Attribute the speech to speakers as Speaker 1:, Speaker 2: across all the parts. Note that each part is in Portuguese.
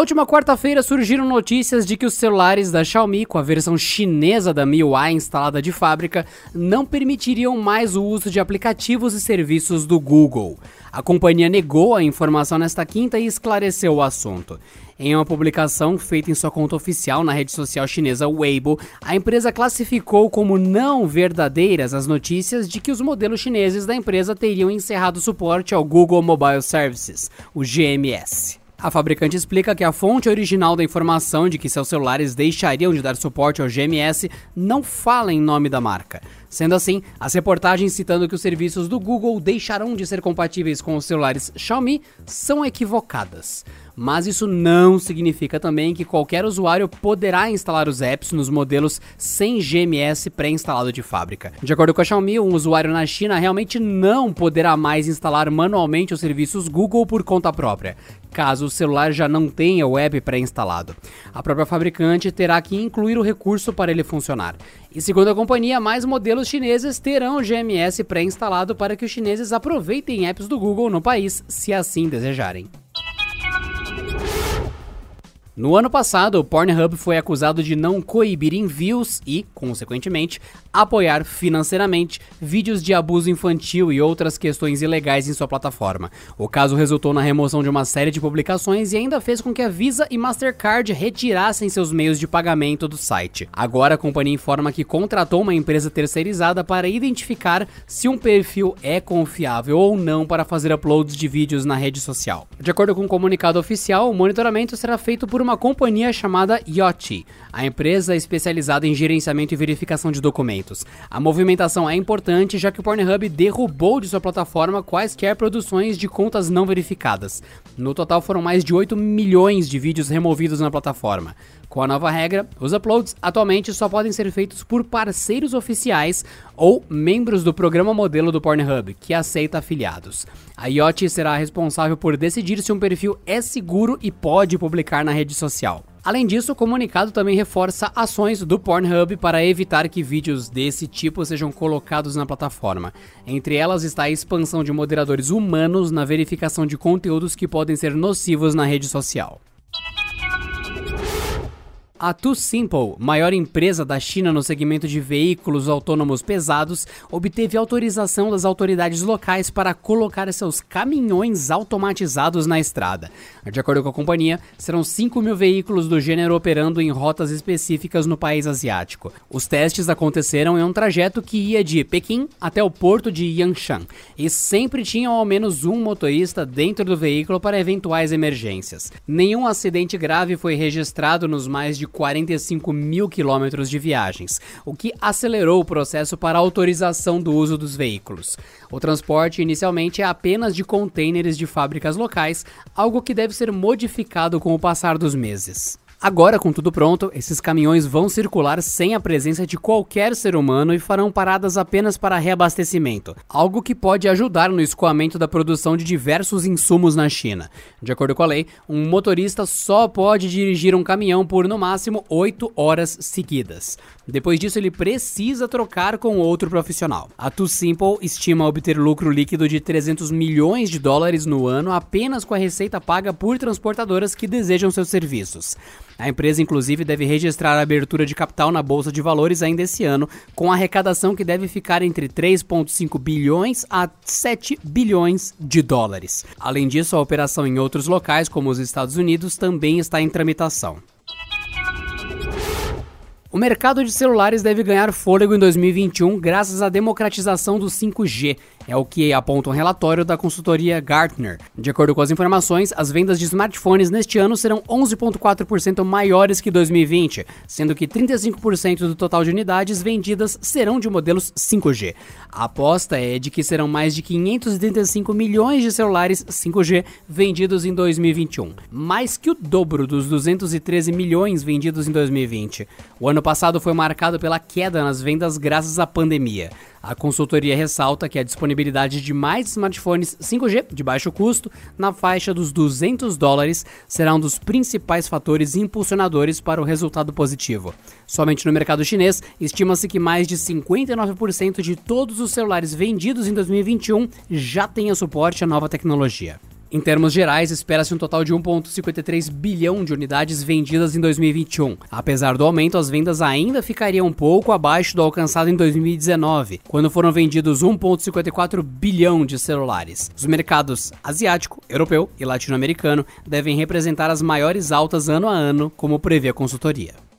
Speaker 1: Na última quarta-feira surgiram notícias de que os celulares da Xiaomi, com a versão chinesa da MIUI instalada de fábrica, não permitiriam mais o uso de aplicativos e serviços do Google. A companhia negou a informação nesta quinta e esclareceu o assunto. Em uma publicação feita em sua conta oficial na rede social chinesa Weibo, a empresa classificou como não verdadeiras as notícias de que os modelos chineses da empresa teriam encerrado o suporte ao Google Mobile Services, o GMS. A fabricante explica que a fonte original da informação de que seus celulares deixariam de dar suporte ao GMS não fala em nome da marca. Sendo assim, as reportagens citando que os serviços do Google deixarão de ser compatíveis com os celulares Xiaomi são equivocadas. Mas isso não significa também que qualquer usuário poderá instalar os apps nos modelos sem GMS pré-instalado de fábrica. De acordo com a Xiaomi, um usuário na China realmente não poderá mais instalar manualmente os serviços Google por conta própria, caso o celular já não tenha o app pré-instalado. A própria fabricante terá que incluir o recurso para ele funcionar. E segundo a companhia, mais modelos chineses terão GMS pré-instalado para que os chineses aproveitem apps do Google no país, se assim desejarem. No ano passado, o Pornhub foi acusado de não coibir envios e, consequentemente, apoiar financeiramente vídeos de abuso infantil e outras questões ilegais em sua plataforma. O caso resultou na remoção de uma série de publicações e ainda fez com que a Visa e Mastercard retirassem seus meios de pagamento do site. Agora a companhia informa que contratou uma empresa terceirizada para identificar se um perfil é confiável ou não para fazer uploads de vídeos na rede social. De acordo com o um comunicado oficial, o monitoramento será feito por uma uma companhia chamada Yoti, a empresa especializada em gerenciamento e verificação de documentos. A movimentação é importante já que o Pornhub derrubou de sua plataforma quaisquer produções de contas não verificadas. No total foram mais de 8 milhões de vídeos removidos na plataforma. Com a nova regra, os uploads atualmente só podem ser feitos por parceiros oficiais ou membros do programa modelo do Pornhub, que aceita afiliados. A IoT será responsável por decidir se um perfil é seguro e pode publicar na rede social. Além disso, o comunicado também reforça ações do Pornhub para evitar que vídeos desse tipo sejam colocados na plataforma. Entre elas está a expansão de moderadores humanos na verificação de conteúdos que podem ser nocivos na rede social. A Too Simple, maior empresa da China no segmento de veículos autônomos pesados, obteve autorização das autoridades locais para colocar seus caminhões automatizados na estrada. De acordo com a companhia, serão 5 mil veículos do gênero operando em rotas específicas no país asiático. Os testes aconteceram em um trajeto que ia de Pequim até o porto de Yangshan e sempre tinham ao menos um motorista dentro do veículo para eventuais emergências. Nenhum acidente grave foi registrado nos mais de 45 mil quilômetros de viagens, o que acelerou o processo para autorização do uso dos veículos. O transporte inicialmente é apenas de contêineres de fábricas locais, algo que deve ser modificado com o passar dos meses. Agora, com tudo pronto, esses caminhões vão circular sem a presença de qualquer ser humano e farão paradas apenas para reabastecimento, algo que pode ajudar no escoamento da produção de diversos insumos na China. De acordo com a lei, um motorista só pode dirigir um caminhão por no máximo 8 horas seguidas. Depois disso, ele precisa trocar com outro profissional. A Too Simple estima obter lucro líquido de 300 milhões de dólares no ano apenas com a receita paga por transportadoras que desejam seus serviços. A empresa, inclusive, deve registrar a abertura de capital na Bolsa de Valores ainda esse ano, com arrecadação que deve ficar entre 3,5 bilhões a 7 bilhões de dólares. Além disso, a operação em outros locais, como os Estados Unidos, também está em tramitação. O mercado de celulares deve ganhar fôlego em 2021 graças à democratização do 5G é o que aponta um relatório da consultoria Gartner. De acordo com as informações, as vendas de smartphones neste ano serão 11,4% maiores que 2020, sendo que 35% do total de unidades vendidas serão de modelos 5G. A aposta é de que serão mais de 535 milhões de celulares 5G vendidos em 2021, mais que o dobro dos 213 milhões vendidos em 2020. O ano passado foi marcado pela queda nas vendas graças à pandemia. A consultoria ressalta que a disponibilidade de mais smartphones 5G de baixo custo, na faixa dos 200 dólares, será um dos principais fatores impulsionadores para o resultado positivo. Somente no mercado chinês, estima-se que mais de 59% de todos os celulares vendidos em 2021 já tenham suporte à nova tecnologia. Em termos gerais, espera-se um total de 1,53 bilhão de unidades vendidas em 2021. Apesar do aumento, as vendas ainda ficariam um pouco abaixo do alcançado em 2019, quando foram vendidos 1,54 bilhão de celulares. Os mercados asiático, europeu e latino-americano devem representar as maiores altas ano a ano, como prevê a consultoria.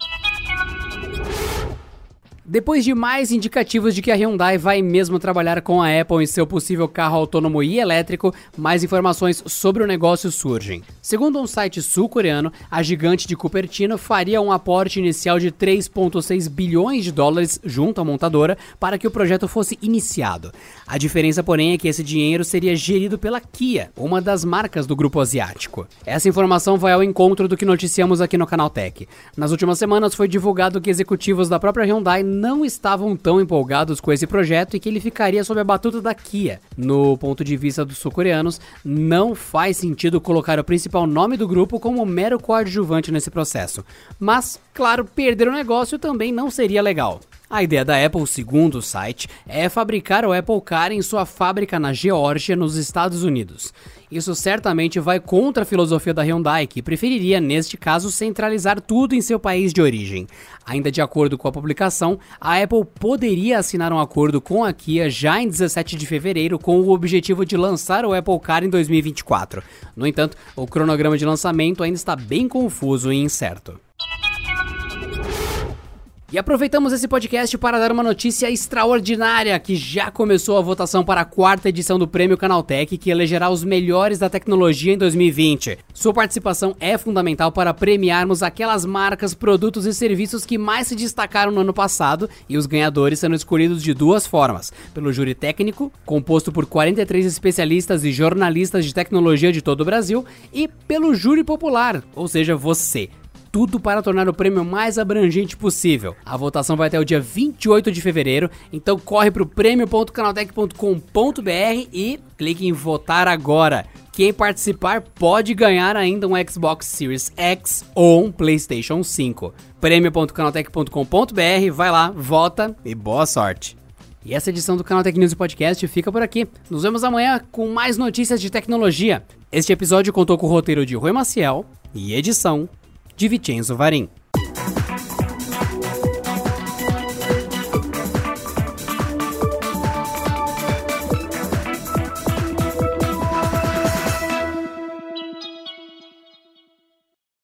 Speaker 1: Depois de mais indicativos de que a Hyundai vai mesmo trabalhar com a Apple em seu possível carro autônomo e elétrico, mais informações sobre o negócio surgem. Segundo um site sul-coreano, a gigante de Cupertino faria um aporte inicial de 3,6 bilhões de dólares junto à montadora para que o projeto fosse iniciado. A diferença, porém, é que esse dinheiro seria gerido pela Kia, uma das marcas do grupo asiático. Essa informação vai ao encontro do que noticiamos aqui no Canal Tech. Nas últimas semanas foi divulgado que executivos da própria Hyundai não estavam tão empolgados com esse projeto e que ele ficaria sob a batuta da Kia. No ponto de vista dos sul-coreanos, não faz sentido colocar o principal nome do grupo como mero coadjuvante nesse processo. Mas, claro, perder o negócio também não seria legal. A ideia da Apple, segundo o site, é fabricar o Apple Car em sua fábrica na Geórgia, nos Estados Unidos. Isso certamente vai contra a filosofia da Hyundai, que preferiria, neste caso, centralizar tudo em seu país de origem. Ainda de acordo com a publicação, a Apple poderia assinar um acordo com a Kia já em 17 de fevereiro com o objetivo de lançar o Apple Car em 2024. No entanto, o cronograma de lançamento ainda está bem confuso e incerto. E aproveitamos esse podcast para dar uma notícia extraordinária que já começou a votação para a quarta edição do Prêmio Canaltech, que elegerá os melhores da tecnologia em 2020. Sua participação é fundamental para premiarmos aquelas marcas, produtos e serviços que mais se destacaram no ano passado, e os ganhadores sendo escolhidos de duas formas: pelo júri técnico, composto por 43 especialistas e jornalistas de tecnologia de todo o Brasil, e pelo júri popular, ou seja, você tudo para tornar o prêmio mais abrangente possível. A votação vai até o dia 28 de fevereiro, então corre para o prêmio.canaltech.com.br e clique em votar agora. Quem participar pode ganhar ainda um Xbox Series X ou um PlayStation 5. prêmio.canaltech.com.br, vai lá, vota e boa sorte. E essa edição do Canal Tech News Podcast fica por aqui. Nos vemos amanhã com mais notícias de tecnologia. Este episódio contou com o roteiro de Rui Maciel e edição de Vicenzo Varim.